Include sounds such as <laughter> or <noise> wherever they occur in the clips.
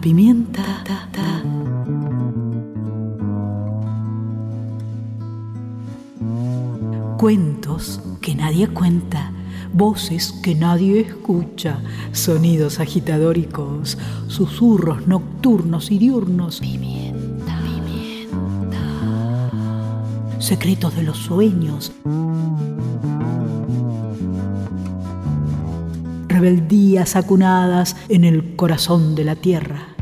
Pimienta. Cuentos que nadie cuenta, voces que nadie escucha, sonidos agitadóricos, susurros nocturnos y diurnos. Pimienta, pimienta. Secretos de los sueños. Rebeldías acunadas en el corazón de la tierra.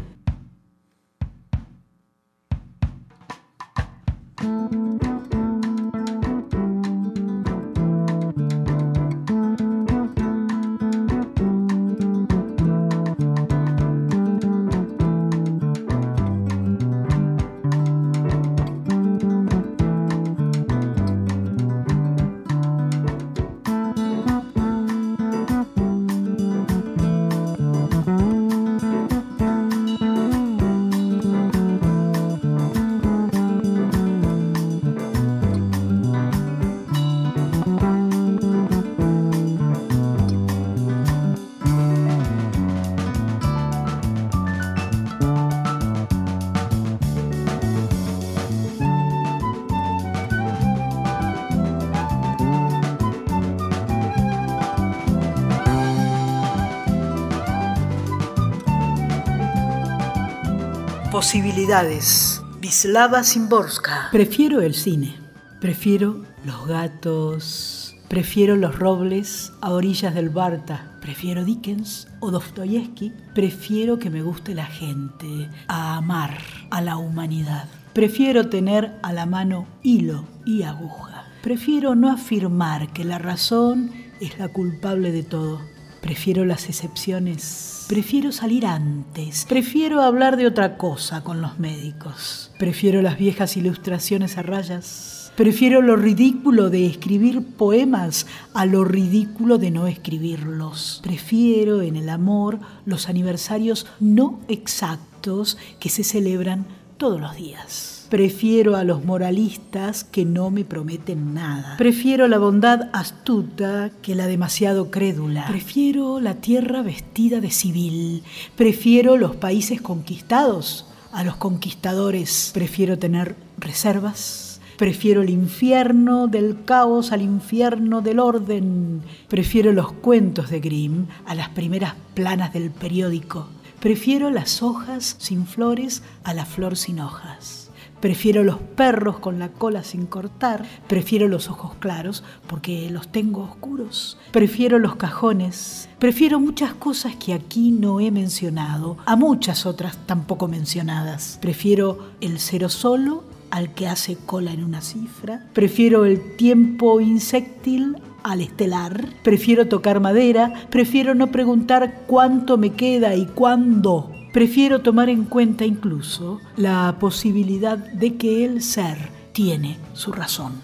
Posibilidades. Vislava Simborska. Prefiero el cine. Prefiero los gatos. Prefiero los robles a orillas del Barta. Prefiero Dickens o Dostoyevsky. Prefiero que me guste la gente, a amar a la humanidad. Prefiero tener a la mano hilo y aguja. Prefiero no afirmar que la razón es la culpable de todo. Prefiero las excepciones Prefiero salir antes. Prefiero hablar de otra cosa con los médicos. Prefiero las viejas ilustraciones a rayas. Prefiero lo ridículo de escribir poemas a lo ridículo de no escribirlos. Prefiero en el amor los aniversarios no exactos que se celebran todos los días. Prefiero a los moralistas que no me prometen nada. Prefiero la bondad astuta que la demasiado crédula. Prefiero la tierra vestida de civil. Prefiero los países conquistados a los conquistadores. Prefiero tener reservas. Prefiero el infierno del caos al infierno del orden. Prefiero los cuentos de Grimm a las primeras planas del periódico. Prefiero las hojas sin flores a la flor sin hojas. Prefiero los perros con la cola sin cortar. Prefiero los ojos claros porque los tengo oscuros. Prefiero los cajones. Prefiero muchas cosas que aquí no he mencionado, a muchas otras tampoco mencionadas. Prefiero el cero solo al que hace cola en una cifra. Prefiero el tiempo insectil al estelar. Prefiero tocar madera. Prefiero no preguntar cuánto me queda y cuándo prefiero tomar en cuenta incluso la posibilidad de que el ser tiene su razón.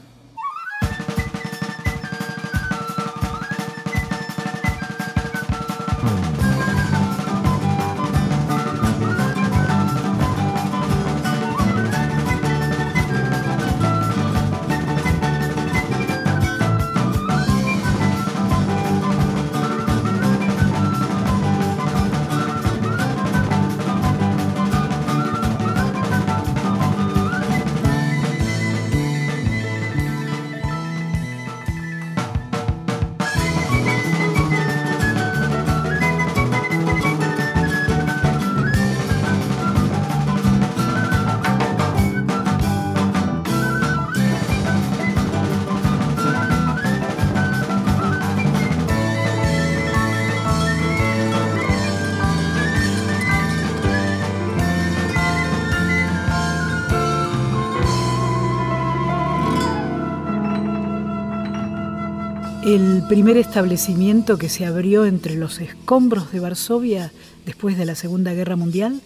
Primer establecimiento que se abrió entre los escombros de Varsovia después de la Segunda Guerra Mundial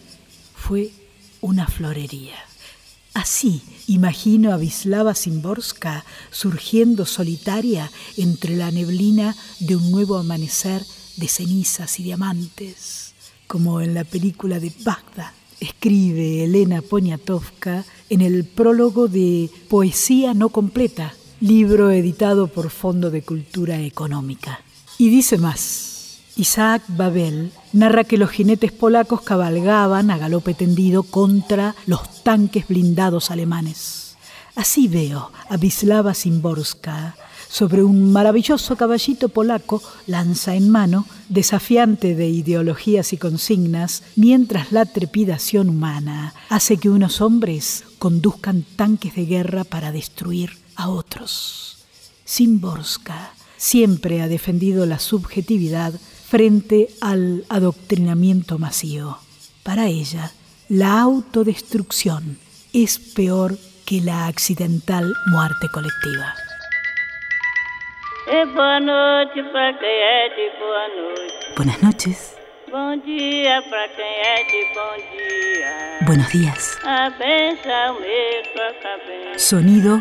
fue una florería. Así imagino a Vislava Simborska surgiendo solitaria entre la neblina de un nuevo amanecer de cenizas y diamantes, como en la película de Bagdad. Escribe Elena Poniatowska en el prólogo de Poesía no completa libro editado por Fondo de Cultura Económica. Y dice más, Isaac Babel narra que los jinetes polacos cabalgaban a galope tendido contra los tanques blindados alemanes. Así veo a Wisława Szymborska sobre un maravilloso caballito polaco, lanza en mano, desafiante de ideologías y consignas, mientras la trepidación humana hace que unos hombres conduzcan tanques de guerra para destruir a otros. Szymborska siempre ha defendido la subjetividad frente al adoctrinamiento masivo. Para ella, la autodestrucción es peor que la accidental muerte colectiva. Buenas noches. Buenos días. Sonido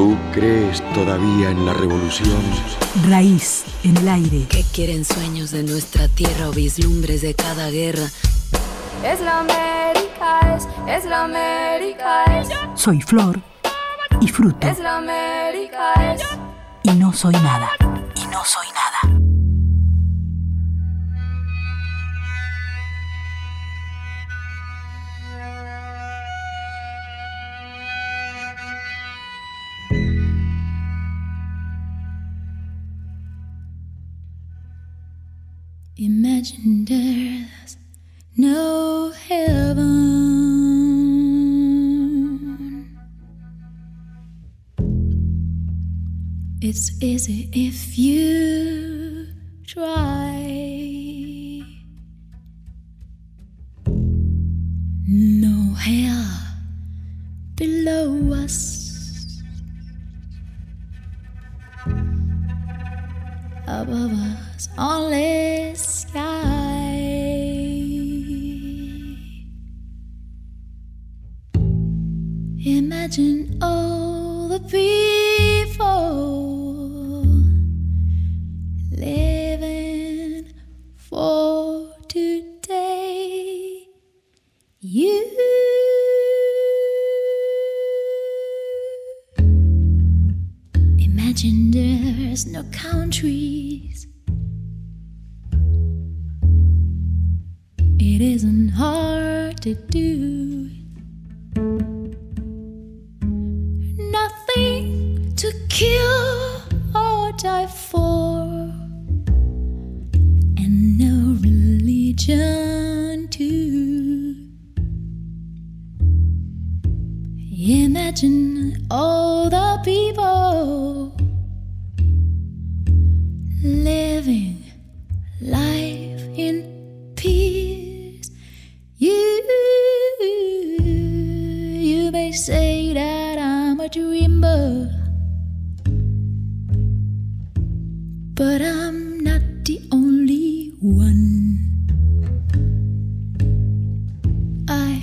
¿Tú crees todavía en la revolución? Raíz en el aire. ¿Qué quieren sueños de nuestra tierra o vislumbres de cada guerra? Es la América, es, es la América, es. Soy flor y fruto. Es la América, es. Y no soy nada. Y no soy nada. Imagine there's no heaven. It's easy if you try.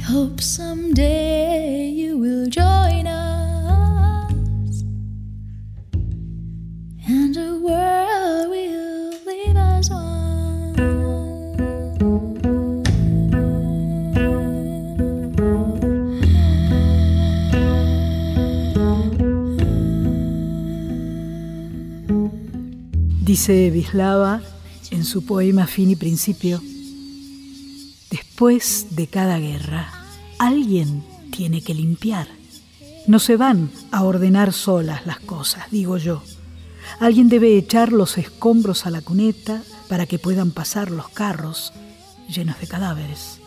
Hope someday you will join us, and the world will leave us Dice Vislava en su poema Fin y Principio, después de cada guerra, alguien tiene que limpiar. No se van a ordenar solas las cosas, digo yo. Alguien debe echar los escombros a la cuneta para que puedan pasar los carros llenos de cadáveres.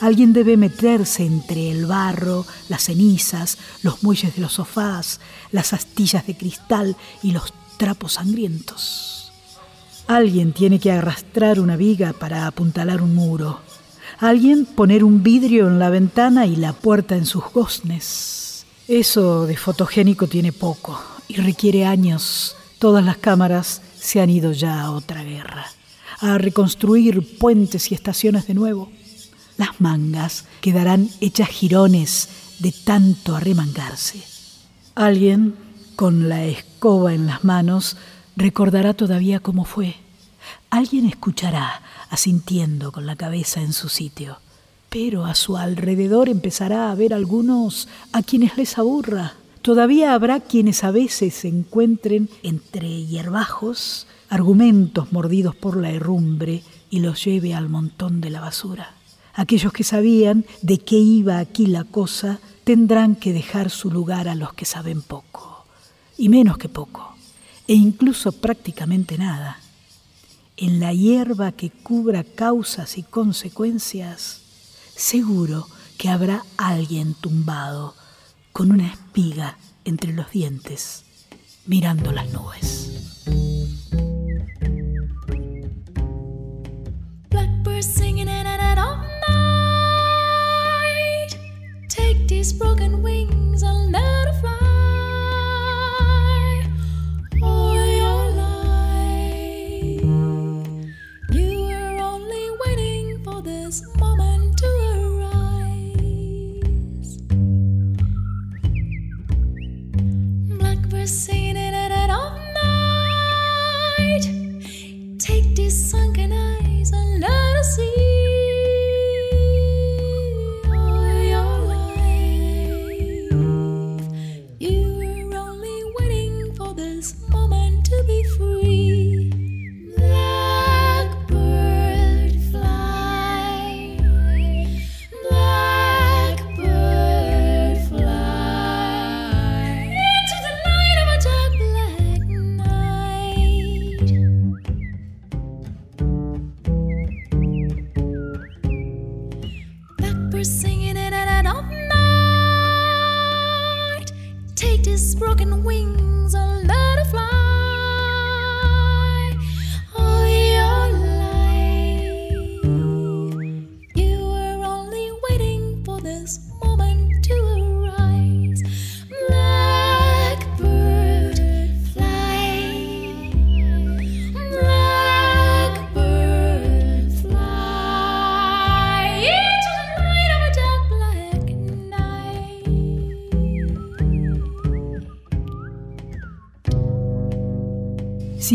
Alguien debe meterse entre el barro, las cenizas, los muelles de los sofás, las astillas de cristal y los trapos sangrientos. Alguien tiene que arrastrar una viga para apuntalar un muro. Alguien poner un vidrio en la ventana y la puerta en sus goznes. Eso de fotogénico tiene poco y requiere años. Todas las cámaras se han ido ya a otra guerra. a reconstruir puentes y estaciones de nuevo. Las mangas quedarán hechas jirones de tanto arremangarse. Alguien, con la escoba en las manos, recordará todavía cómo fue. Alguien escuchará, asintiendo con la cabeza en su sitio. Pero a su alrededor empezará a haber algunos a quienes les aburra. Todavía habrá quienes a veces encuentren entre hierbajos argumentos mordidos por la herrumbre y los lleve al montón de la basura. Aquellos que sabían de qué iba aquí la cosa tendrán que dejar su lugar a los que saben poco, y menos que poco, e incluso prácticamente nada. En la hierba que cubra causas y consecuencias, seguro que habrá alguien tumbado con una espiga entre los dientes, mirando las nubes. these broken wings and let her fly.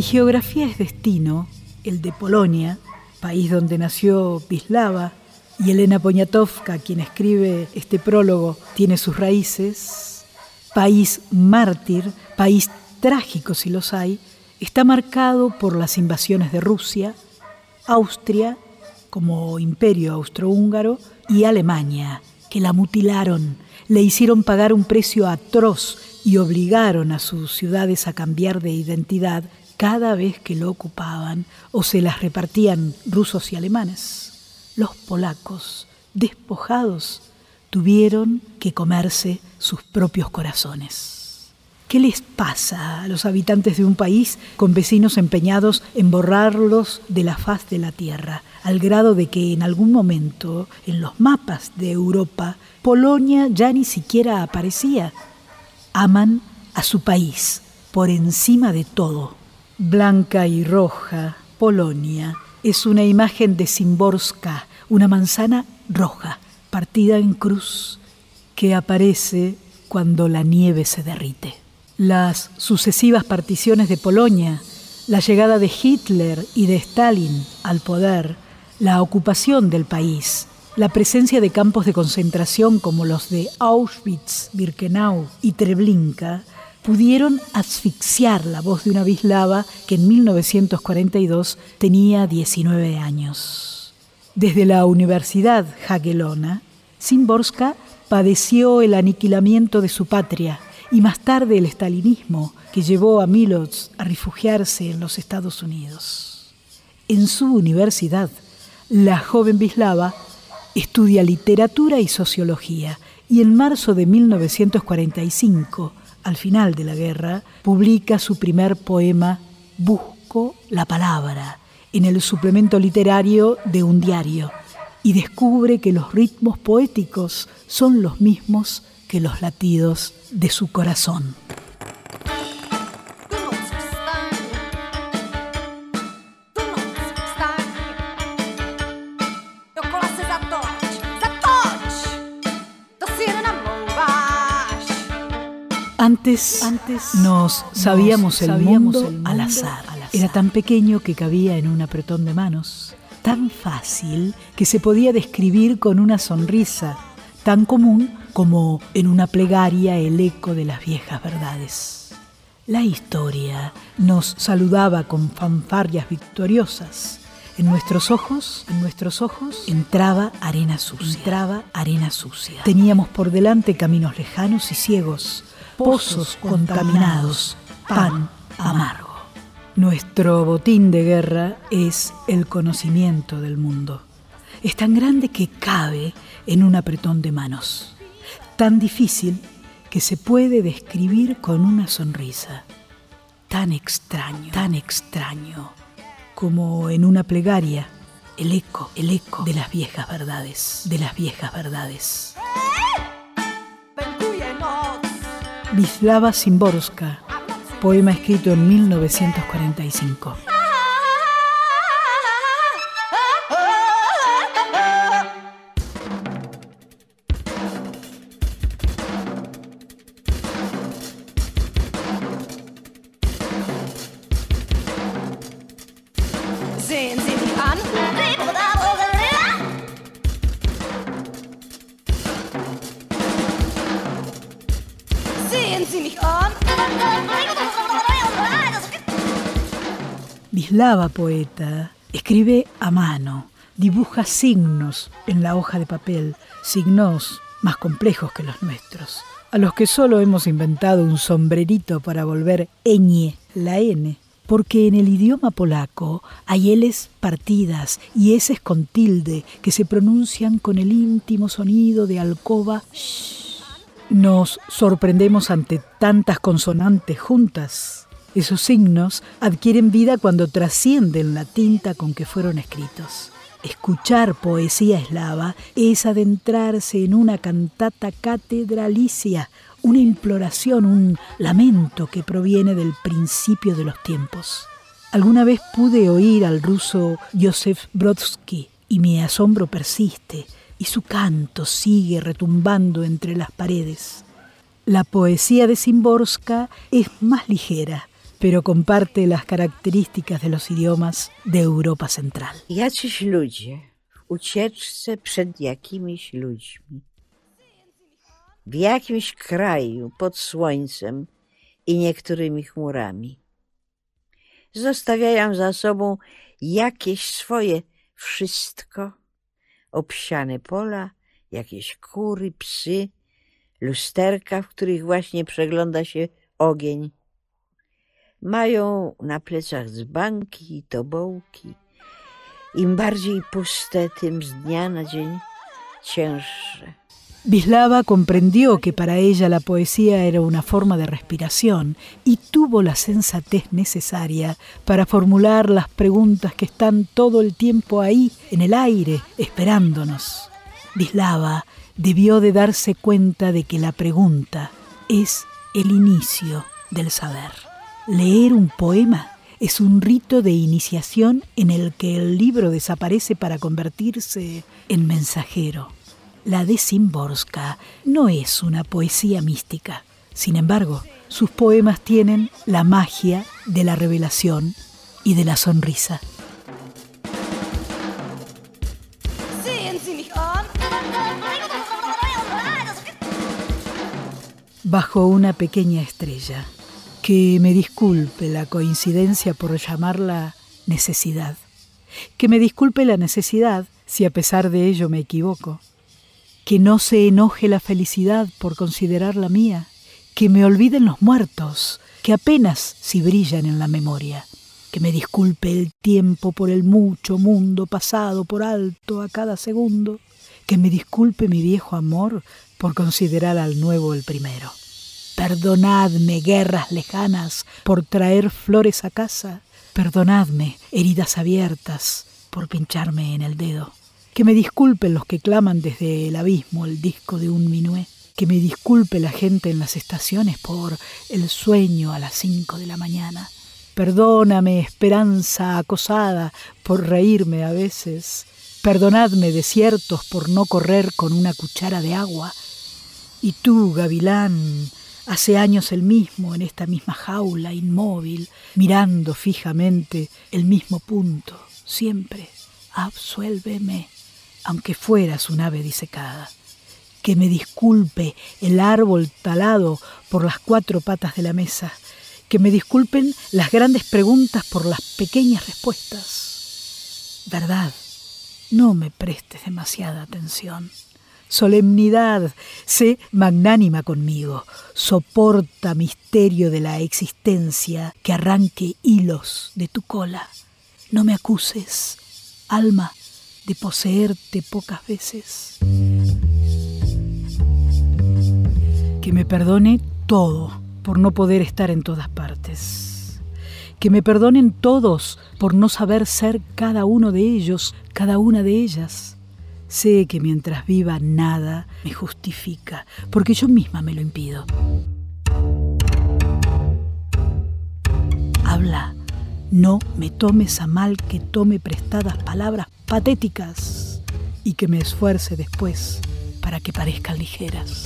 Geografía es destino, el de Polonia, país donde nació Wisława, y Elena Poniatowska, quien escribe este prólogo, tiene sus raíces, país mártir, país trágico si los hay, está marcado por las invasiones de Rusia, Austria como imperio austrohúngaro y Alemania, que la mutilaron, le hicieron pagar un precio atroz y obligaron a sus ciudades a cambiar de identidad cada vez que lo ocupaban o se las repartían rusos y alemanes. Los polacos, despojados, tuvieron que comerse sus propios corazones. ¿Qué les pasa a los habitantes de un país con vecinos empeñados en borrarlos de la faz de la tierra, al grado de que en algún momento en los mapas de Europa Polonia ya ni siquiera aparecía? Aman a su país por encima de todo Blanca y roja, Polonia, es una imagen de Simborska, una manzana roja, partida en cruz, que aparece cuando la nieve se derrite. Las sucesivas particiones de Polonia, la llegada de Hitler y de Stalin al poder, la ocupación del país, la presencia de campos de concentración como los de Auschwitz, Birkenau y Treblinka, pudieron asfixiar la voz de una bislava que en 1942 tenía 19 años. Desde la Universidad Jagellona, Simborska padeció el aniquilamiento de su patria y más tarde el estalinismo que llevó a Milosz a refugiarse en los Estados Unidos. En su universidad, la joven bislava estudia literatura y sociología y en marzo de 1945 al final de la guerra, publica su primer poema Busco la palabra en el suplemento literario de un diario y descubre que los ritmos poéticos son los mismos que los latidos de su corazón. Antes, antes nos sabíamos, el, mundo al azar. Era tan pequeño que cabía en un apretón de manos, tan fácil que se podía describir con una sonrisa, tan común como en una plegaria el eco de las viejas verdades. La historia nos saludaba con fanfarrias victoriosas. En nuestros ojos, en nuestros ojos entraba arena sucia. Entraba arena sucia. Teníamos por delante caminos lejanos y ciegos, pozos contaminados, pan amargo. Nuestro botín de guerra es el conocimiento del mundo. Es tan grande que cabe en un apretón de manos, tan difícil que se puede describir con una sonrisa, tan extraño, tan extraño, como en una plegaria, el eco, el eco de las viejas verdades, de las viejas verdades. Vislava Simborska, poema escrito en 1945. Vislava poeta, escribe a mano, dibuja signos en la hoja de papel, signos más complejos que los nuestros, a los que solo hemos inventado un sombrerito para volver ñ, la n, porque en el idioma polaco hay Ls partidas y S con tilde que se pronuncian con el íntimo sonido de alcoba Nos sorprendemos ante tantas consonantes juntas esos signos adquieren vida cuando trascienden la tinta con que fueron escritos. Escuchar poesía eslava es adentrarse en una cantata catedralicia, una imploración, un lamento que proviene del principio de los tiempos. Alguna vez pude oír al ruso Josef Brodsky y mi asombro persiste y su canto sigue retumbando entre las paredes. La poesía de Simborska es más ligera, pero comparte las características de los idiomas de Europa Central. Jacyś ludzie w ucieczce przed jakimiś ludźmi, w jakimś kraju pod słońcem i niektórymi chmurami. Zostawiają za sobą jakieś swoje wszystko, obsiane pola, jakieś kury, psy, lusterka, w których właśnie przegląda się ogień mają na plecach dzbanki i tobołki. Im puste, tym z na dzień cięższe. Bislava comprendió que para ella la poesía era una forma de respiración y tuvo la sensatez necesaria para formular las preguntas que están todo el tiempo ahí, en el aire, esperándonos. Bislava debió de darse cuenta de que la pregunta es el inicio del saber. Leer un poema es un rito de iniciación en el que el libro desaparece para convertirse en mensajero. La de Simborska no es una poesía mística. Sin embargo, sus poemas tienen la magia de la revelación y de la sonrisa. Bajo una pequeña estrella. Que me disculpe la coincidencia por llamarla necesidad. Que me disculpe la necesidad si a pesar de ello me equivoco. Que no se enoje la felicidad por considerarla mía. Que me olviden los muertos, que apenas si brillan en la memoria. Que me disculpe el tiempo por el mucho mundo pasado por alto a cada segundo. Que me disculpe mi viejo amor por considerar al nuevo el primero. Perdonadme, guerras lejanas, por traer flores a casa. Perdonadme, heridas abiertas, por pincharme en el dedo. Que me disculpen los que claman desde el abismo el disco de un minué. Que me disculpe la gente en las estaciones por el sueño a las cinco de la mañana. Perdóname, esperanza acosada, por reírme a veces. Perdonadme, desiertos, por no correr con una cuchara de agua. Y tú, gavilán, hace años el mismo en esta misma jaula inmóvil, mirando fijamente el mismo punto, siempre. Absuélveme, aunque fueras un ave disecada. Que me disculpe el árbol talado por las cuatro patas de la mesa. Que me disculpen las grandes preguntas por las pequeñas respuestas. Verdad, no me prestes demasiada atención solemnidad, sé magnánima conmigo, soporta misterio de la existencia que arranque hilos de tu cola. No me acuses, alma, de poseerte pocas veces. Que me perdone todo por no poder estar en todas partes. Que me perdonen todos por no saber ser cada uno de ellos, cada una de ellas Sé que mientras viva nada me justifica, porque yo misma me lo impido. Habla, no me tomes a mal que tome prestadas palabras patéticas y que me esfuerce después para que parezcan ligeras.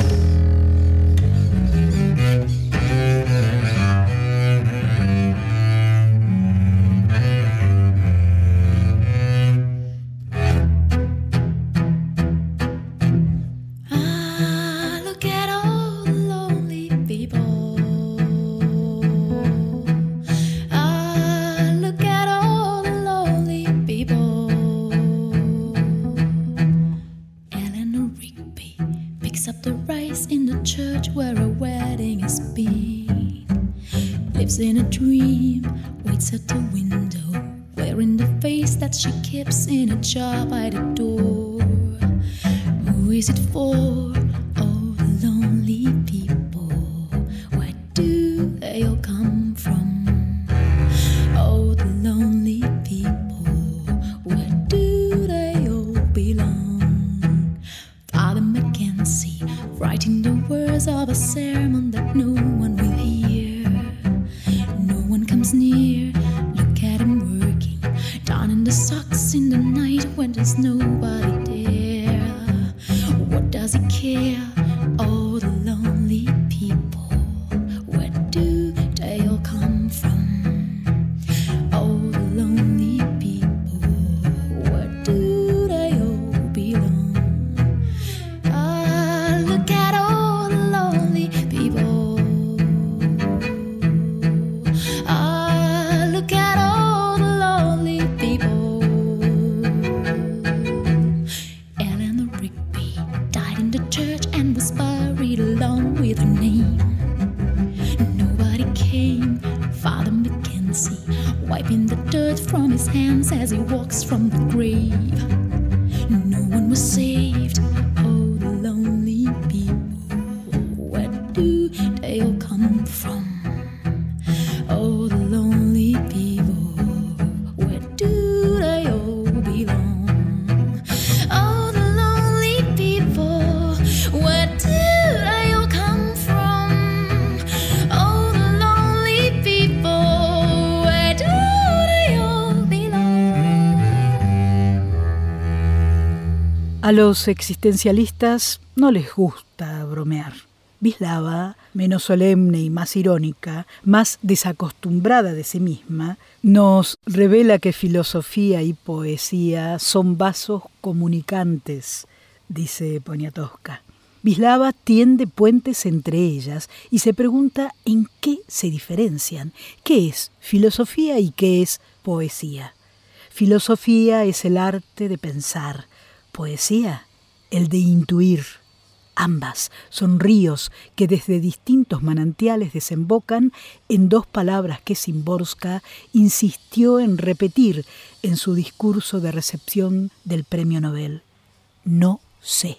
A los existencialistas no les gusta bromear. Bislava, menos solemne y más irónica, más desacostumbrada de sí misma, nos revela que filosofía y poesía son vasos comunicantes, dice Poniatowska. Bislava tiende puentes entre ellas y se pregunta en qué se diferencian, qué es filosofía y qué es poesía. Filosofía es el arte de pensar, poesía, el de intuir. Ambas son ríos que desde distintos manantiales desembocan en dos palabras que Simborska insistió en repetir en su discurso de recepción del Premio Nobel. No sé.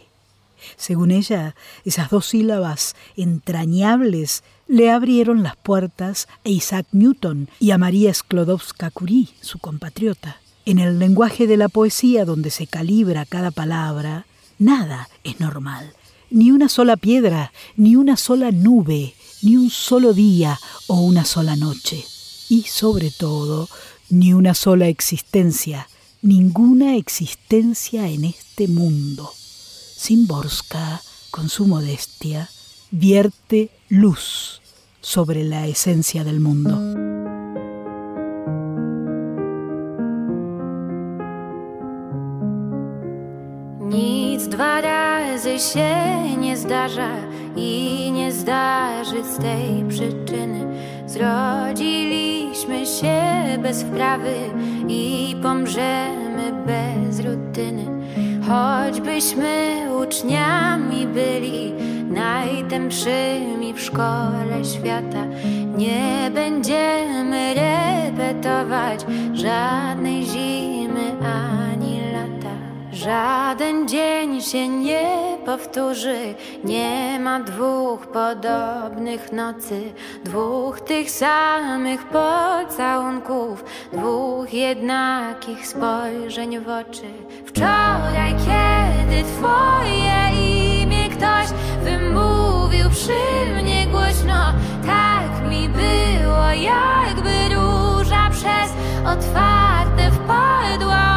Según ella, esas dos sílabas entrañables le abrieron las puertas a Isaac Newton y a María Sklodowska-Curie, su compatriota. En el lenguaje de la poesía, donde se calibra cada palabra, nada es normal. Ni una sola piedra, ni una sola nube, ni un solo día o una sola noche. Y sobre todo, ni una sola existencia, ninguna existencia en este mundo. Simborska, con su modestia, vierte luz sobre la esencia del mundo. Dwa razy się nie zdarza i nie zdarzy z tej przyczyny. Zrodziliśmy się bez wprawy i pomrzemy bez rutyny. Choćbyśmy uczniami byli najtępszymi w szkole świata, nie będziemy repetować żadnej zimy ani. Żaden dzień się nie powtórzy, nie ma dwóch podobnych nocy, dwóch tych samych pocałunków, dwóch jednakich spojrzeń w oczy. Wczoraj, kiedy twoje imię ktoś wymówił przy mnie głośno, tak mi było, jakby róża przez otwarte wpadła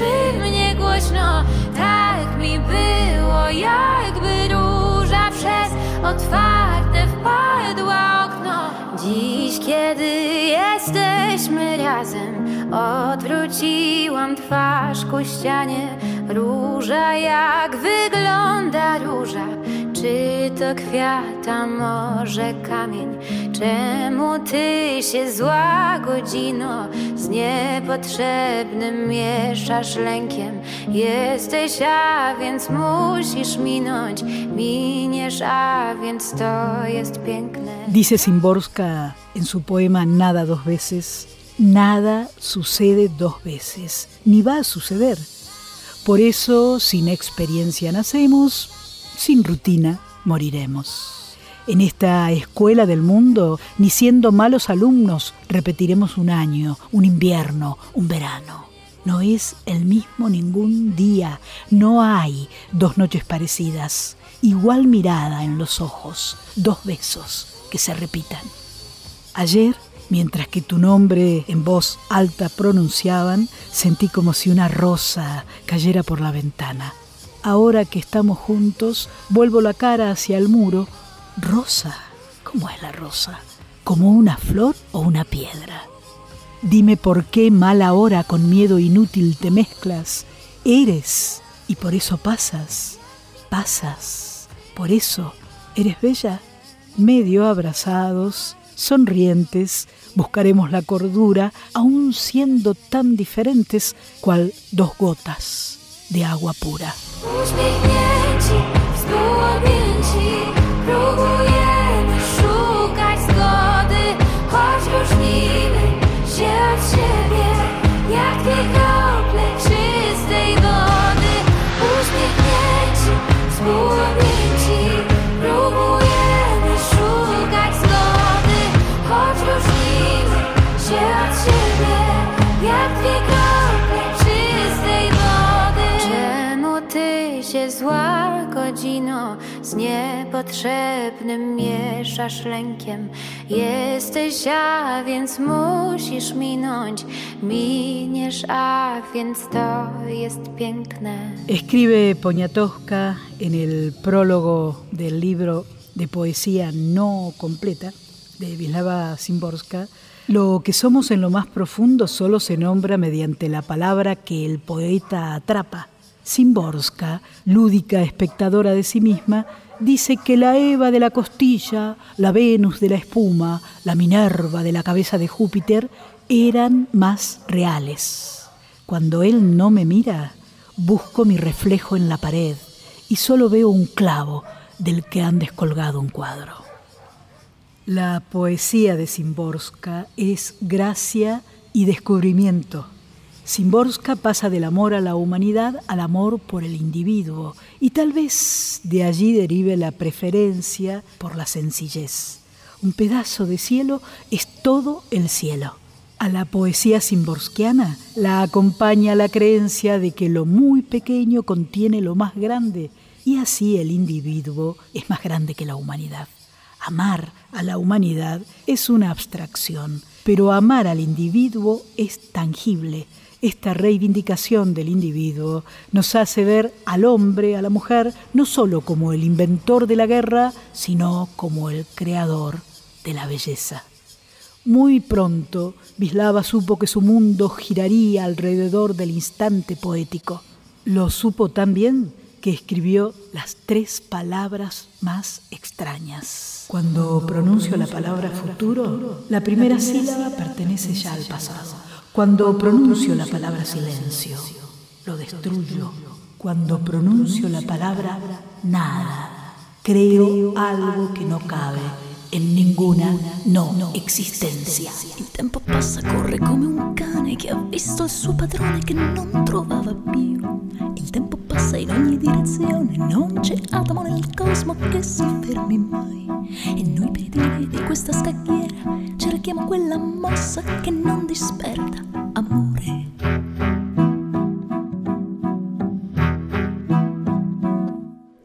przy mnie głośno, tak mi było, jakby róża przez otwarte wpadła okno. Dziś, kiedy jesteśmy razem, odwróciłam twarz ku ścianie. Róża, jak wygląda róża? Czy to kwiat, a może kamień? Czemu ty się zła godzino z niepotrzebnym mieszasz lękiem? Jesteś, a więc musisz minąć, miniesz, a więc to jest piękne. Dice Szymborska en su poema Nada dos veces, nada sucede dos veces, ni va a suceder. Por eso, sin experiencia nacemos, sin rutina moriremos. En esta escuela del mundo, ni siendo malos alumnos, repetiremos un año, un invierno, un verano. No es el mismo ningún día, no hay dos noches parecidas, igual mirada en los ojos, dos besos que se repitan. Ayer, mientras que tu nombre en voz alta pronunciaban, sentí como si una rosa cayera por la ventana. Ahora que estamos juntos, vuelvo la cara hacia el muro. Rosa, ¿cómo es la rosa? ¿Como una flor o una piedra? Dime por qué mala hora con miedo inútil te mezclas. Eres y por eso pasas, pasas. Por eso eres bella. Medio abrazados, sonrientes, buscaremos la cordura, aun siendo tan diferentes cual dos gotas de agua pura. Próbujemy szukać zgody, choć różnimy się od siebie, jak dwie czystej wody. Uśmiechnięci, współodmięci, próbujemy szukać zgody, choć różnimy się od siebie, jak dwie czystej wody. Czemu ty się zła godzino z niepotrzebnym mieszasz lękiem? Jesteś, a więc. Escribe Poniatowska en el prólogo del libro de poesía no completa de Wisława Szymborska, lo que somos en lo más profundo solo se nombra mediante la palabra que el poeta atrapa. Szymborska, lúdica espectadora de sí misma, dice que la Eva de la costilla, la Venus de la espuma, la Minerva de la cabeza de Júpiter eran más reales. Cuando él no me mira, busco mi reflejo en la pared y solo veo un clavo del que han descolgado un cuadro. La poesía de Szymborska es gracia y descubrimiento. Szymborska pasa del amor a la humanidad al amor por el individuo y tal vez de allí derive la preferencia por la sencillez. Un pedazo de cielo es todo el cielo. A la poesía szymborskiana la acompaña la creencia de que lo muy pequeño contiene lo más grande y así el individuo es más grande que la humanidad. Amar a la humanidad es una abstracción, pero amar al individuo es tangible Esta reivindicación del individuo nos hace ver al hombre, a la mujer, no solo como el inventor de la guerra, sino como el creador de la belleza. Muy pronto, Bislava supo que su mundo giraría alrededor del instante poético. Lo supo también que escribió las tres palabras más extrañas. Cuando pronuncio la palabra futuro, la primera sílaba pertenece ya al pasado. Cuando pronuncio la palabra silencio, lo destruyo. Cuando pronuncio la palabra nada, creo algo que no cabe en ninguna no existencia. Il tempo passa, corre come un cane che ha visto il suo padrone che non trovava più. Il passa in ogni direzione, non c'è atomo nel cosmo che si fermi mai. E noi pedini di questa scacchiera cerchiamo quella mossa che non disperda amore.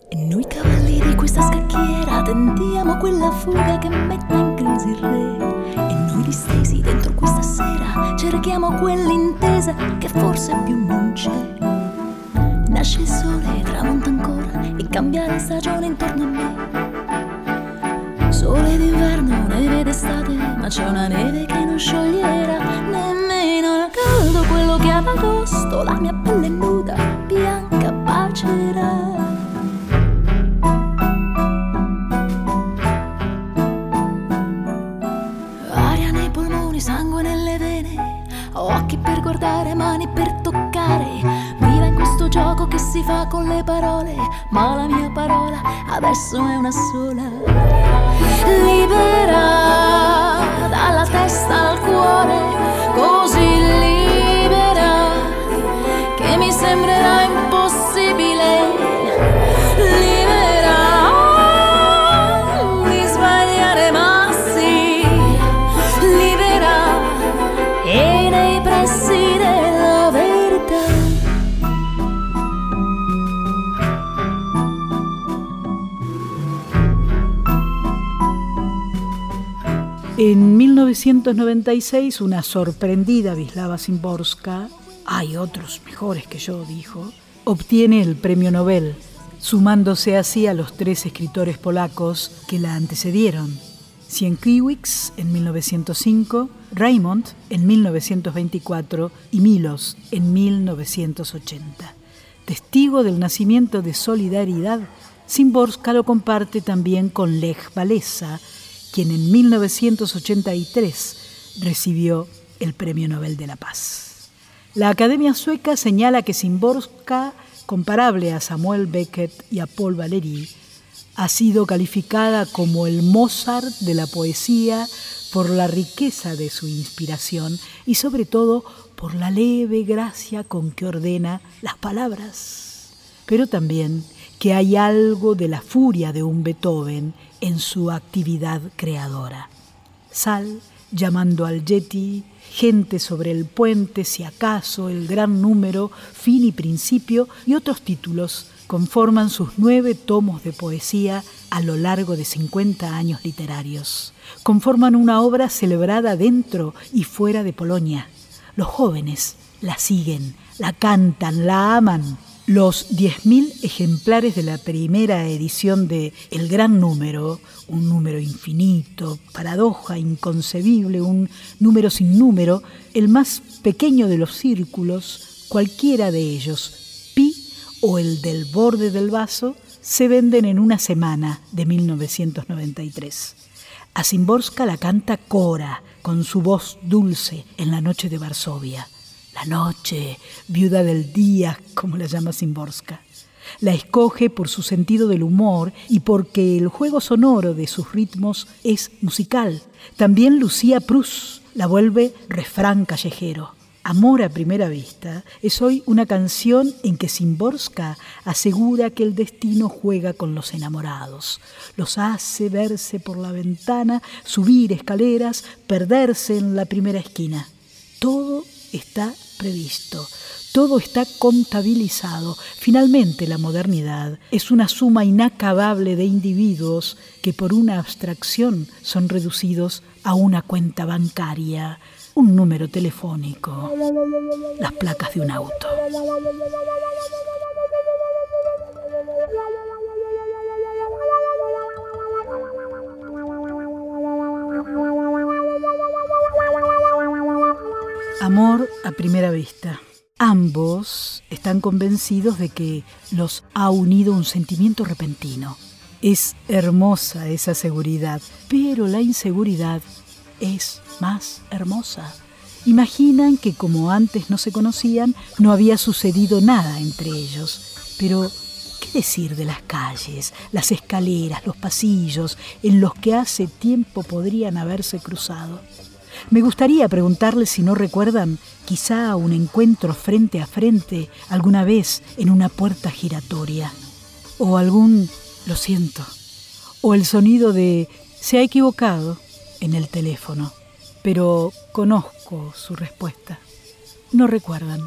E noi cavalli di questa scacchiera tentiamo quella fuga che mette in crisi il re. E noi distesi dentro questa sera cerchiamo quell'intesa che forse più non c'è. Nasce il sole, tramonta ancora e cambia la stagione intorno a me. Sole d'inverno, neve d'estate, ma c'è una neve che non scioglierà nemmeno il caldo, quello che ad agosto la mia pelle nuda, bianca, bacerà. Aria nei polmoni, sangue nelle vene, occhi per guardare, mani per toccare. Gioco che si fa con le parole, ma la mia parola adesso è una sola. Libera dalla testa al cuore, così libera che mi sembrerà impossibile. Libera En 1996, una sorprendida Wisława Szymborska, hay otros mejores que yo, dijo, obtiene el premio Nobel, sumándose así a los tres escritores polacos que la antecedieron. Sienkiewicz en 1905, Raymond en 1924 y Milos en 1980. Testigo del nacimiento de Solidaridad, Szymborska lo comparte también con Lech Walesa, quien en 1983 recibió el Premio Nobel de la Paz. La Academia Sueca señala que Szymborska, comparable a Samuel Beckett y a Paul Valéry, ha sido calificada como el Mozart de la poesía por la riqueza de su inspiración y sobre todo por la leve gracia con que ordena las palabras, pero también que hay algo de la furia de un Beethoven en su actividad creadora. Sal llamando al Yeti, gente sobre el puente, si acaso, el gran número, fin y principio y otros títulos conforman sus nueve tomos de poesía a lo largo de 50 años literarios. Conforman una obra celebrada dentro y fuera de Polonia. Los jóvenes la siguen, la cantan, la aman. Los 10.000 ejemplares de la primera edición de El Gran Número, un número infinito, paradoja inconcebible, un número sin número, el más pequeño de los círculos, cualquiera de ellos, pi o el del borde del vaso, se venden en una semana de 1993. A Szymborska la canta Cora, con su voz dulce, en la noche de Varsovia. La noche, viuda del día, como la llama Szymborska. La escoge por su sentido del humor y porque el juego sonoro de sus ritmos es musical. También Lucía Prus la vuelve refrán callejero. Amor a primera vista es hoy una canción en que Szymborska asegura que el destino juega con los enamorados, los hace verse por la ventana, subir escaleras, perderse en la primera esquina. Todo está previsto, todo está contabilizado. Finalmente la modernidad es una suma inacabable de individuos que por una abstracción son reducidos a una cuenta bancaria un número telefónico, las placas de un auto. Amor a primera vista. Ambos están convencidos de que los ha unido un sentimiento repentino. Es hermosa esa seguridad, pero la inseguridad es más hermosa. Imaginan que como antes no se conocían, no había sucedido nada entre ellos. Pero, ¿qué decir de las calles, las escaleras, los pasillos en los que hace tiempo podrían haberse cruzado? Me gustaría preguntarles si no recuerdan quizá un encuentro frente a frente alguna vez en una puerta giratoria. O algún, lo siento, o el sonido de se ha equivocado en el teléfono. Pero conozco su respuesta. No recuerdan.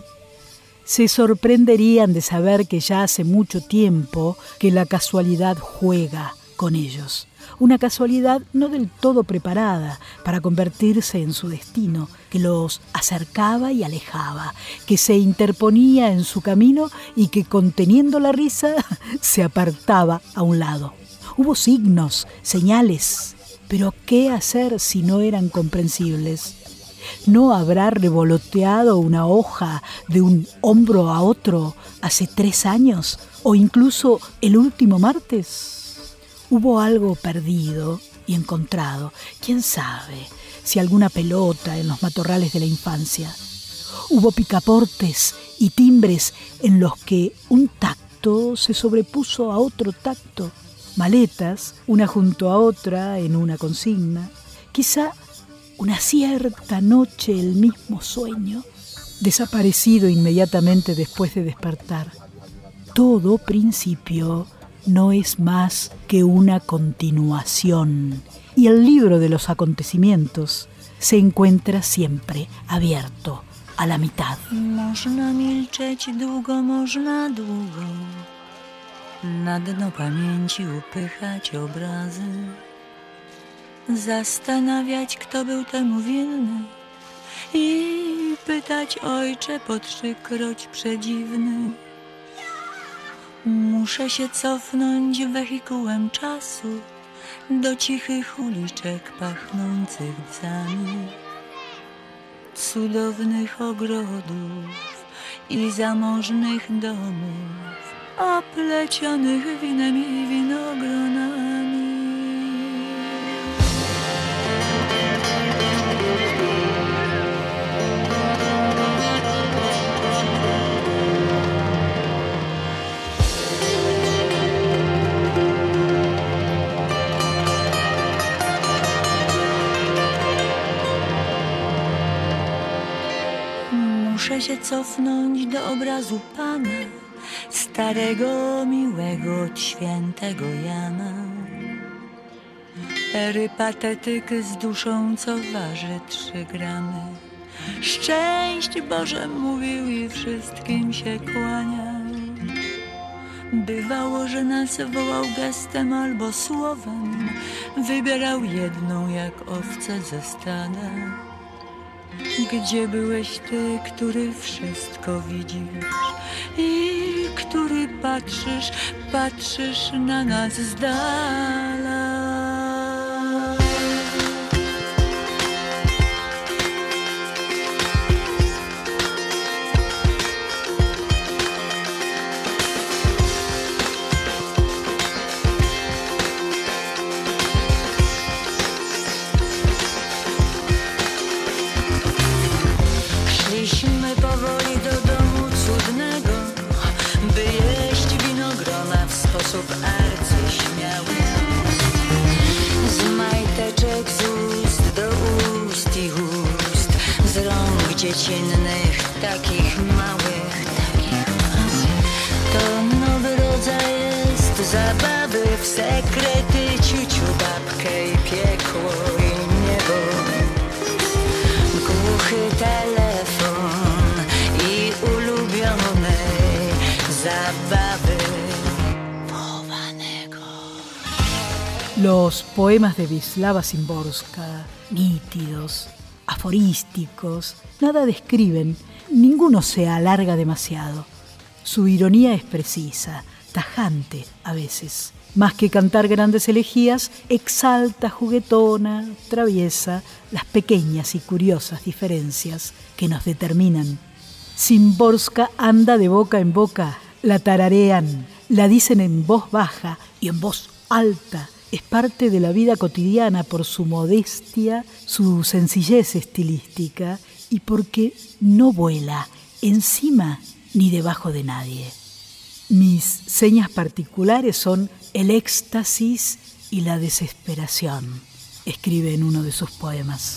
Se sorprenderían de saber que ya hace mucho tiempo que la casualidad juega con ellos una casualidad no del todo preparada para convertirse en su destino, que los acercaba y alejaba, que se interponía en su camino y que conteniendo la risa <laughs> se apartaba a un lado. Hubo signos, señales, pero ¿qué hacer si no eran comprensibles? ¿No habrá revoloteado una hoja de un hombro a otro hace tres años o incluso el último martes? Hubo algo perdido y encontrado, quién sabe, si alguna pelota en los matorrales de la infancia. Hubo picaportes y timbres en los que un tacto se sobrepuso a otro tacto, maletas, una junto a otra en una consigna, quizá una cierta noche el mismo sueño, desaparecido inmediatamente después de despertar. Todo principio no es más que una continuación y el libro de los acontecimientos se encuentra siempre abierto a la mitad. Można milczeć długo, można długo, na dno pamięci upychać obrazy, zastanawiać, kto był temu winny i pytać ojcze po trzykroć przedziwny. Muszę się cofnąć wehikułem czasu do cichych uliczek pachnących bzami, cudownych ogrodów i zamożnych domów, oplecionych winem i winogronami. Się cofnąć do obrazu Pana, starego, miłego, od świętego Jana. Ery patetyk z duszą, co waży trzy gramy. Szczęść Boże mówił i wszystkim się kłaniał. Bywało, że nas wołał gestem albo słowem, wybierał jedną jak owce ze stada. Gdzie byłeś ty, który wszystko widzisz i który patrzysz, patrzysz na nas z dala? Poemas de Wisława Szymborska, nítidos, aforísticos, nada describen, ninguno se alarga demasiado. Su ironía es precisa, tajante a veces. Más que cantar grandes elegías, exalta, juguetona, traviesa las pequeñas y curiosas diferencias que nos determinan. Simborska anda de boca en boca, la tararean, la dicen en voz baja y en voz alta. Es parte de la vida cotidiana por su modestia, su sencillez estilística y porque no vuela encima ni debajo de nadie. Mis señas particulares son el éxtasis y la desesperación, escribe en uno de sus poemas.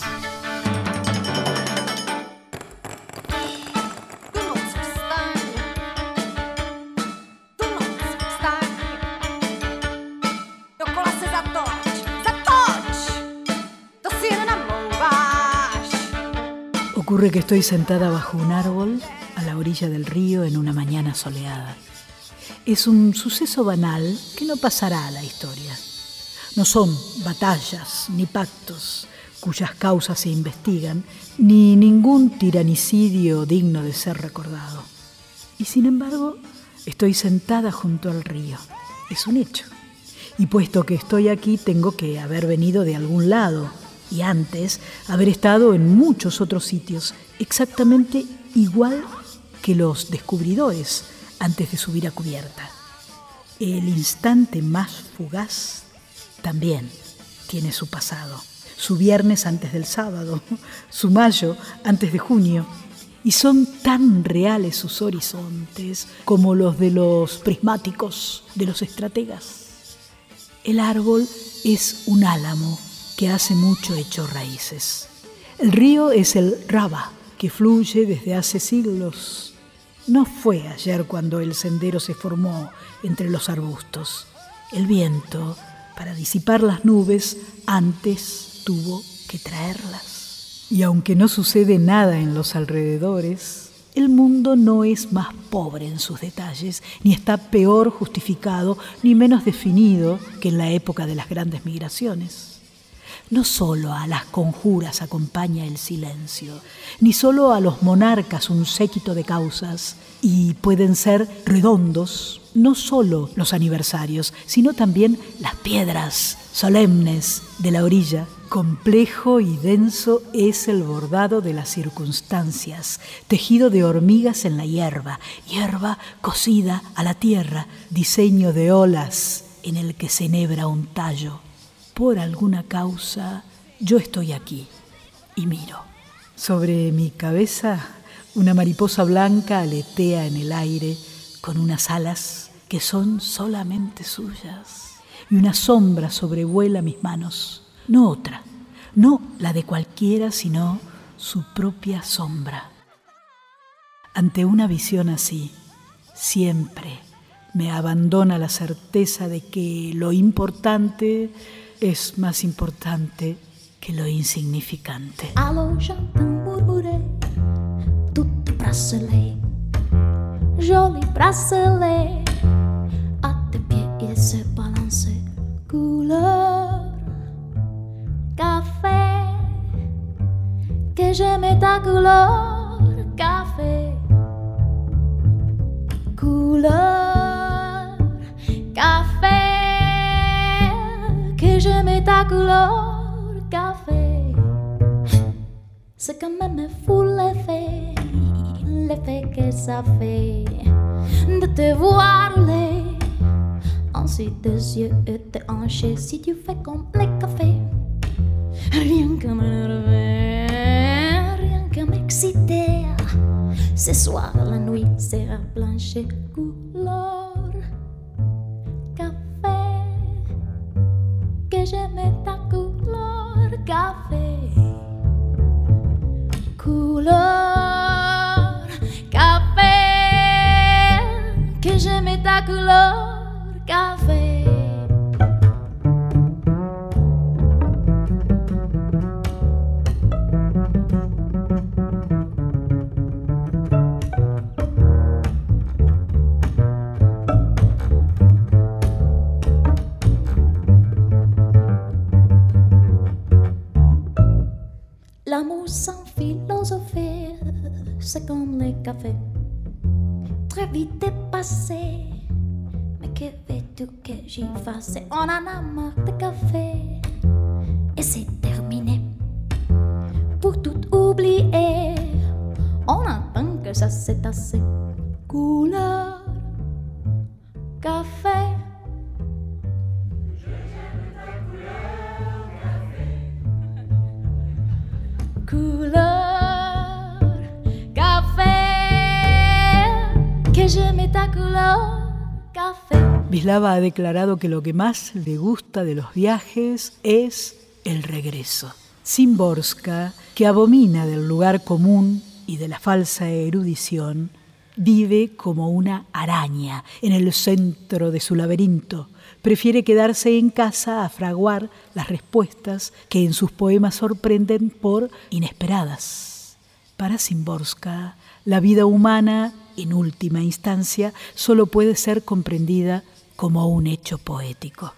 Ocurre que estoy sentada bajo un árbol a la orilla del río en una mañana soleada es un suceso banal que no pasará a la historia. No son batallas ni pactos cuyas causas se investigan, ni ningún tiranicidio digno de ser recordado. Y sin embargo, estoy sentada junto al río. Es un hecho. Y puesto que estoy aquí, tengo que haber venido de algún lado y antes haber estado en muchos otros sitios, exactamente igual que los descubridores antes de subir a cubierta. El instante más fugaz también tiene su pasado, su viernes antes del sábado, <laughs> su mayo antes de junio, y son tan reales sus horizontes como los de los prismáticos de los estrategas. El árbol es un álamo que hace mucho hecho raíces. El río es el Raba, que fluye desde hace siglos no fue ayer cuando el sendero se formó entre los arbustos. El viento, para disipar las nubes, antes tuvo que traerlas. Y aunque no sucede nada en los alrededores, el mundo no es más pobre en sus detalles, ni está peor justificado, ni menos definido que en la época de las grandes migraciones. No solo a las conjuras acompaña el silencio, ni solo a los monarcas un séquito de causas, y pueden ser redondos no solo los aniversarios, sino también las piedras solemnes de la orilla. Complejo y denso es el bordado de las circunstancias, tejido de hormigas en la hierba, hierba cocida a la tierra, diseño de olas en el que se enhebra un tallo por alguna causa, yo estoy aquí y miro. Sobre mi cabeza, una mariposa blanca aletea en el aire con unas alas que son solamente suyas. Y una sombra sobrevuela mis manos, no otra, no la de cualquiera, sino su propia sombra. Ante una visión así, siempre me abandona la certeza de que lo importante es más importante que lo insignificante. Allô, j'entends murmurer tout bracelet, joli bracelet. À tes pieds, il se balance couleur café. Que j'aime ta couleur café. Couleur couleur café. C'est quand même fou l'effet, l'effet que ça fait de te voir rouler ainsi des yeux et tes hanches si tu fais comme les cafés. Rien que m'énerver, rien que m'exciter. Ce soir, la nuit sera blanche couleur. J'aimais ta couleur café. Couleur café, que j'aimais ta couleur L'amour sans philosophie, c'est comme le café. Très vite passé. Mais que veux-tu que j'y fasse? On en a marre de café. Et c'est terminé. Pour tout oublier, on attend que ça s'est assez. Couleur, café. Bislava ha declarado que lo que más le gusta de los viajes es el regreso. Simborska, que abomina del lugar común y de la falsa erudición, vive como una araña en el centro de su laberinto, prefiere quedarse en casa a fraguar las respuestas que en sus poemas sorprenden por inesperadas. Para Simborska, la vida humana, en última instancia, solo puede ser comprendida como un hecho poético.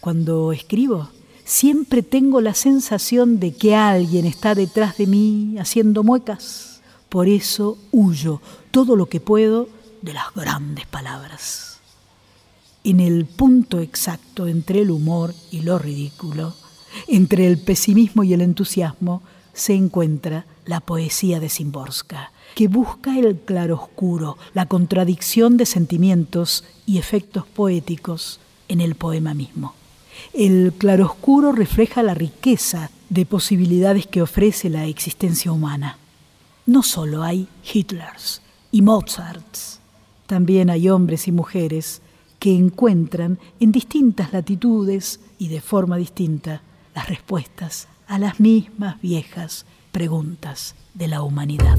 Cuando escribo, siempre tengo la sensación de que alguien está detrás de mí haciendo muecas. Por eso huyo todo lo que puedo de las grandes palabras en el punto exacto entre el humor y lo ridículo, entre el pesimismo y el entusiasmo, se encuentra la poesía de Simborska, que busca el claroscuro, la contradicción de sentimientos y efectos poéticos en el poema mismo. El claroscuro refleja la riqueza de posibilidades que ofrece la existencia humana. No solo hay Hitlers y Mozarts, también hay hombres y mujeres que encuentran en distintas latitudes y de forma distinta las respuestas a las mismas viejas preguntas de la humanidad.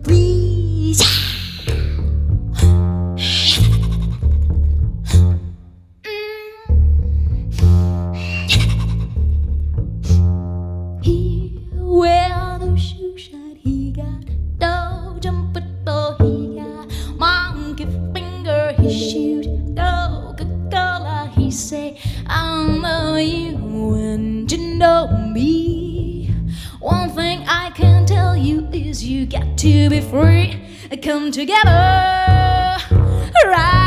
you got to be free. Come together, right?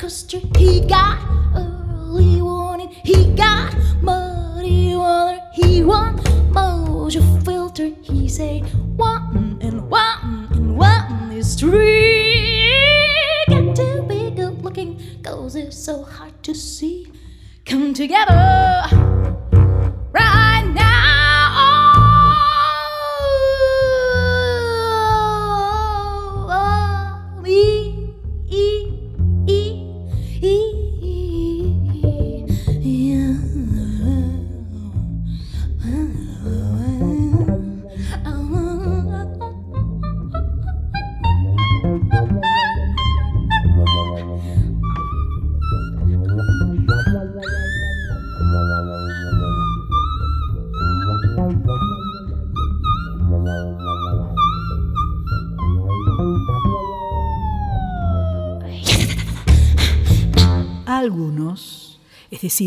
coaster. He got early warning. He got muddy water. He want mojo filter. He say one and one and one is three. Got to be good looking, cause it's so hard to see. Come together.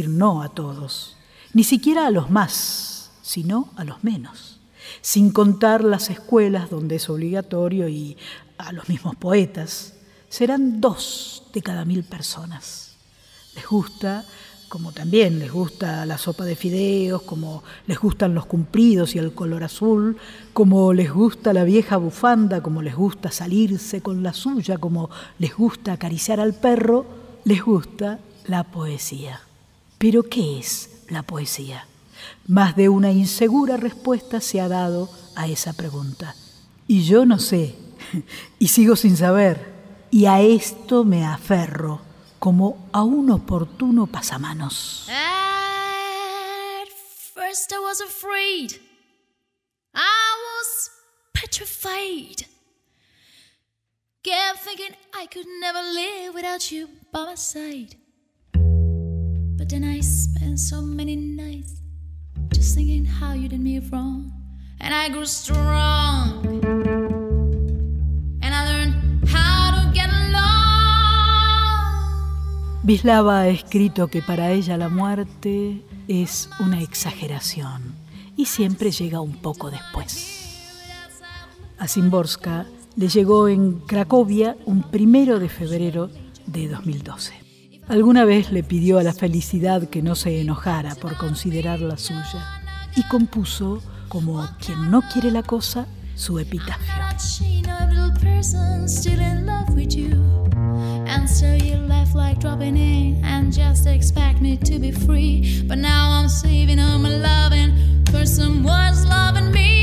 No a todos, ni siquiera a los más, sino a los menos, sin contar las escuelas donde es obligatorio y a los mismos poetas, serán dos de cada mil personas. Les gusta como también les gusta la sopa de fideos, como les gustan los cumplidos y el color azul, como les gusta la vieja bufanda, como les gusta salirse con la suya, como les gusta acariciar al perro, les gusta la poesía. Pero ¿qué es la poesía? Más de una insegura respuesta se ha dado a esa pregunta. Y yo no sé, <laughs> y sigo sin saber, y a esto me aferro como a un oportuno pasamanos. First I was afraid. I was petrified. Kept thinking I could never live without you by my side. But then I spent so many nights just thinking how you did me wrong. And I grew strong. Bislava ha escrito que para ella la muerte es una exageración y siempre llega un poco después. A Zimborska le llegó en Cracovia un primero de febrero de 2012. Alguna vez le pidió a la felicidad que no se enojara por considerarla suya y compuso, como quien no quiere la cosa, su epitafio. And so you left like dropping in and just expect me to be free. But now I'm saving all my loving for someone's loving me.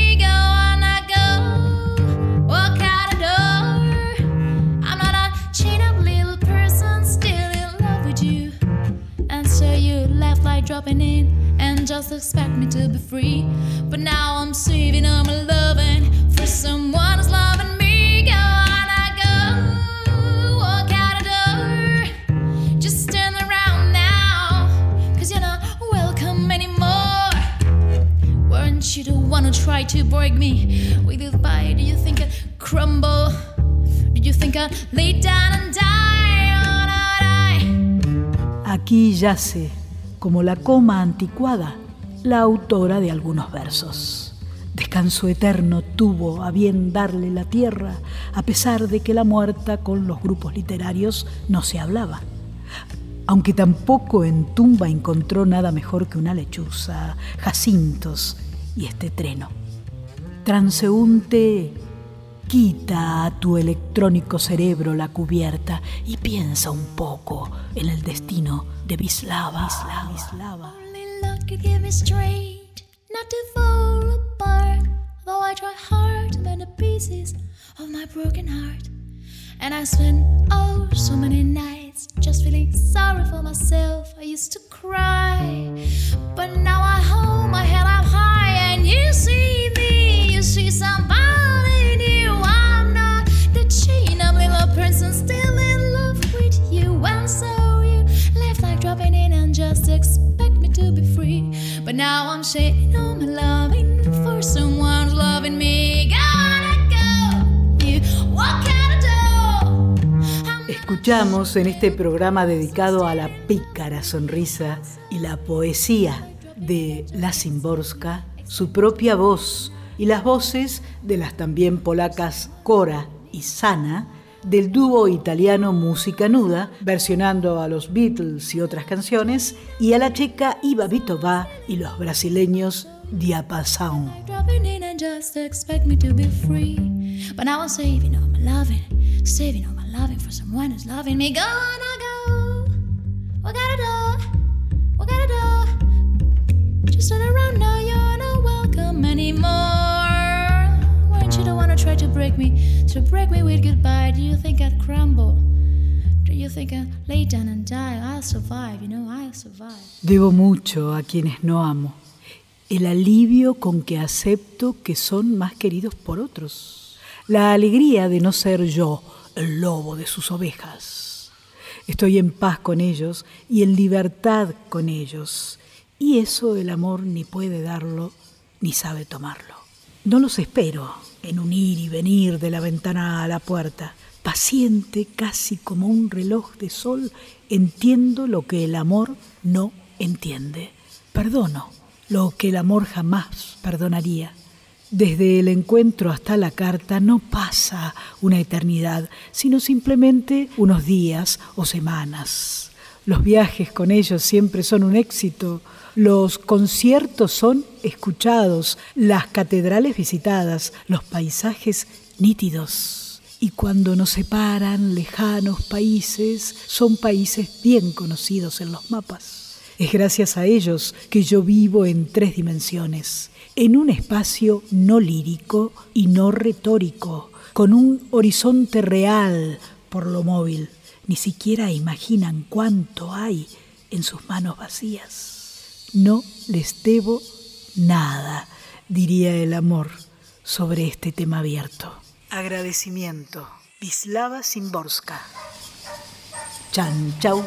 Left like dropping in and just expect me to be free. But now I'm saving all my loving for someone's loving me. you don't wanna try to break me with your bite. Do you think I'd crumble? Do you think I'd lay down and die? Aquí yace, como la coma anticuada, la autora de algunos versos. Descanso eterno tuvo a bien darle la tierra, a pesar de que la muerta con los grupos literarios no se hablaba. Aunque tampoco en tumba encontró nada mejor que una lechuza, jacintos y este treno. Transeúnte, quita a tu electrónico cerebro la cubierta y piensa un poco en el destino de broken heart. And I spent oh so many nights just feeling sorry for myself. I used to cry, but now I hold my head up high and you see me. You see somebody Now I'm loving for loving me. Go. Walk out. Escuchamos en este programa dedicado a la pícara sonrisa y la poesía de La Simborska su propia voz y las voces de las también polacas Cora y Sana del dúo italiano Música Nuda, versionando a los Beatles y otras canciones, y a la checa Iva Vitová y los brasileños Diapasound. Saving all my loving for someone who's loving me. Gonna go. What gotta? Just turn around now, you're not welcome anymore. You the one who tried to break me? To break me with goodbye? Do you think I'd crumble? Do you think I'd lay down and die? I'll survive, you know, I'll survive. Debo mucho a quienes no amo. El alivio con que acepto que son más queridos por otros la alegría de no ser yo el lobo de sus ovejas. Estoy en paz con ellos y en libertad con ellos, y eso el amor ni puede darlo ni sabe tomarlo. No los espero en un ir y venir de la ventana a la puerta, Paciente, casi como un reloj de sol, entiendo lo que el amor no entiende. Perdono lo que el amor jamás perdonaría. Desde el encuentro hasta la carta no pasa una eternidad, sino simplemente unos días o semanas. Los viajes con ellos siempre son un éxito, los conciertos son escuchados, las catedrales visitadas, los paisajes nítidos. Y cuando nos separan lejanos países, son países bien conocidos en los mapas. Es gracias a ellos que yo vivo en tres dimensiones en un espacio no lírico y no retórico, con un horizonte real por lo móvil. Ni siquiera imaginan cuánto hay en sus manos vacías. No les debo nada, diría el amor sobre este tema abierto. Agradecimiento. Vislava Simborska. Chan chau.